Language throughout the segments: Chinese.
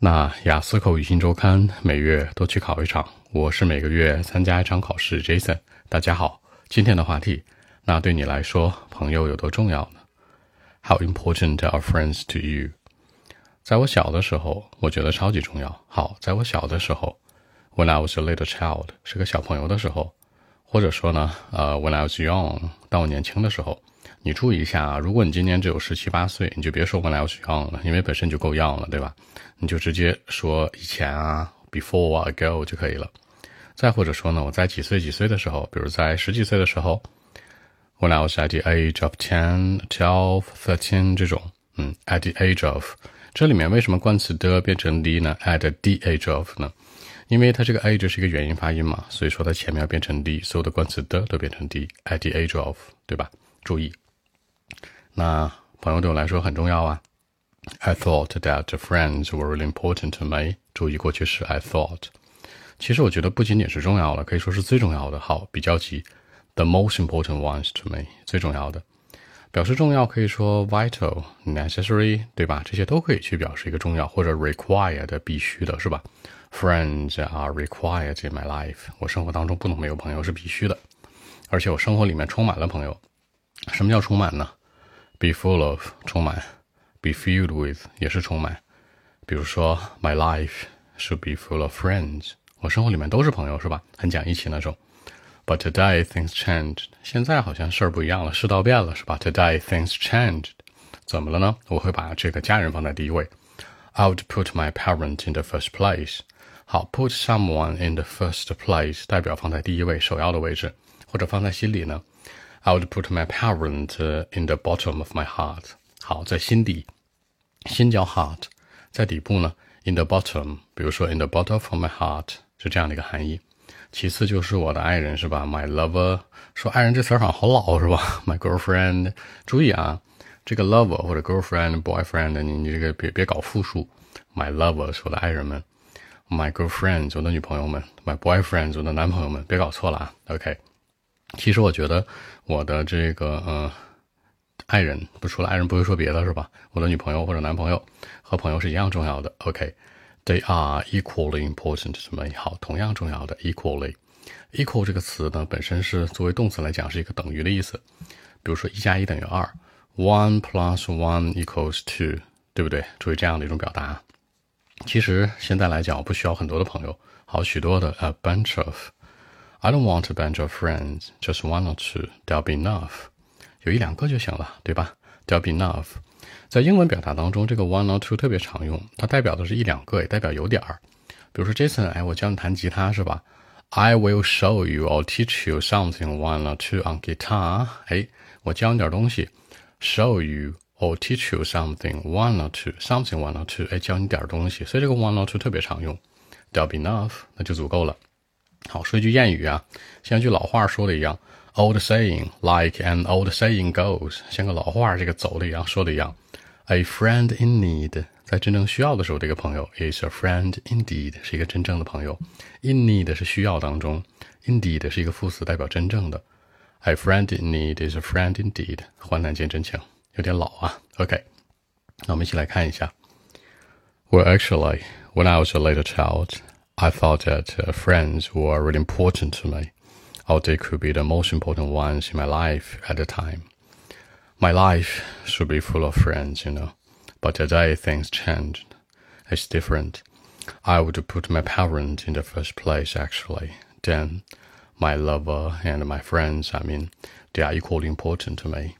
那雅思口语新周刊每月都去考一场，我是每个月参加一场考试。Jason，大家好，今天的话题，那对你来说，朋友有多重要呢？How important are friends to you？在我小的时候，我觉得超级重要。好，在我小的时候，When I was a little child，是个小朋友的时候，或者说呢，呃，When I was young，当我年轻的时候。你注意一下啊，如果你今年只有十七八岁，你就别说 when I was young 了，因为本身就够 young 了，对吧？你就直接说以前啊，before 啊，ago 就可以了。再或者说呢，我在几岁几岁的时候，比如在十几岁的时候，when I was at the age of ten, twelve, thirteen 这种，嗯，at the age of，这里面为什么冠词的变成 the 呢？at the age of 呢？因为它这个 age 是一个元音发音嘛，所以说它前面要变成 the，所有的冠词的都变成 the，at the age of，对吧？注意。那朋友对我来说很重要啊。I thought that friends were really important to me。注意过去式 I thought。其实我觉得不仅仅是重要了，可以说是最重要的。好，比较级，the most important ones to me，最重要的。表示重要可以说 vital、necessary，对吧？这些都可以去表示一个重要，或者 required，必须的，是吧？Friends are required in my life。我生活当中不能没有朋友是必须的，而且我生活里面充满了朋友。什么叫充满呢 ？Be full of 充满，be filled with 也是充满。比如说，My life should be full of friends。我生活里面都是朋友，是吧？很讲义气那种。But today things changed。现在好像事儿不一样了，世道变了，是吧？Today things changed。怎么了呢？我会把这个家人放在第一位。I would put my parent in the first place。好，put someone in the first place 代表放在第一位，首要的位置，或者放在心里呢。 I would put my parent in the bottom of my heart。好，在心底，心叫 heart，在底部呢，in the bottom。比如说，in the bottom of my heart 是这样的一个含义。其次就是我的爱人，是吧？My lover。说爱人这词儿好像好老，是吧？My girlfriend。注意啊，这个 lover 或者 girlfriend、boyfriend，你你这个别别搞复数。My lover 是我的爱人们，My girlfriend 我的女朋友们，My boyfriend 我的男朋友们，别搞错了啊。OK。 其实我觉得我的这个呃爱人，不除了爱人不会说别的，是吧？我的女朋友或者男朋友和朋友是一样重要的。OK，they are equally important 什么好，同样重要的 equally。equal 这个词呢，本身是作为动词来讲是一个等于的意思。比如说一加一等于二，one plus one equals two，对不对？注意这样的一种表达。其实现在来讲，我不需要很多的朋友，好许多的 a bunch of。I don't want a bunch of friends, just one or two. There'll be enough. 有一两个就行了，对吧？There'll be enough. 在英文表达当中，这个 one or two 特别常用，它代表的是一两个，也代表有点儿。比如说 Jason，哎，我教你弹吉他是吧？I will show you or teach you something one or two on guitar. 哎，我教你点东西。Show you or teach you something one or two. Something one or two. 哎，教你点东西。所以这个 one or two 特别常用。There'll be enough，那就足够了。 好，说一句谚语啊，像句老话说的一样，old saying like an old saying goes，像个老话这个走的一样说的一样，a friend in need，在真正需要的时候，这个朋友 is a friend indeed，是一个真正的朋友，in need 是需要当中，indeed 是一个副词，代表真正的，a friend in need is a friend indeed，患难见真情，有点老啊。OK，那我们一起来看一下，Well actually when I was a little child。I thought that uh, friends were really important to me, or they could be the most important ones in my life at the time. My life should be full of friends, you know, but today things changed. It's different. I would put my parents in the first place, actually. Then my lover and my friends, I mean, they are equally important to me.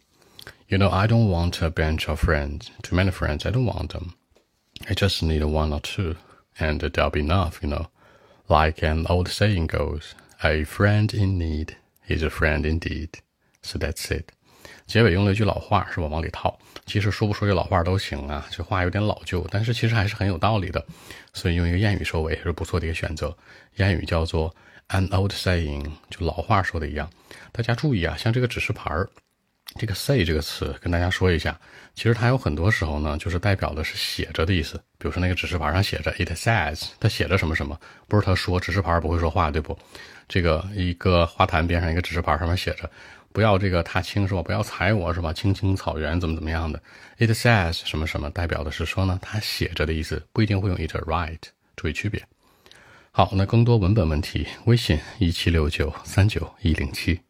You know, I don't want a bunch of friends, too many friends, I don't want them. I just need one or two and that'll be enough, you know. Like an old saying goes, a friend in need is a friend indeed. So that's it. 结尾用了一句老话，是吧？往里套。其实说不说这老话都行啊，这话有点老旧，但是其实还是很有道理的。所以用一个谚语收尾是不错的一个选择。谚语叫做 an old saying，就老话说的一样。大家注意啊，像这个指示牌儿。这个 “say” 这个词跟大家说一下，其实它有很多时候呢，就是代表的是写着的意思。比如说那个指示牌上写着 “it says”，它写着什么什么，不是它说。指示牌不会说话，对不？这个一个花坛边上一个指示牌上面写着“不要这个踏青是吧？不要踩我是吧？青青草原怎么怎么样的？it says 什么什么，代表的是说呢，它写着的意思，不一定会用 “it write”，注意区别。好，那更多文本问题，微信一七六九三九一零七。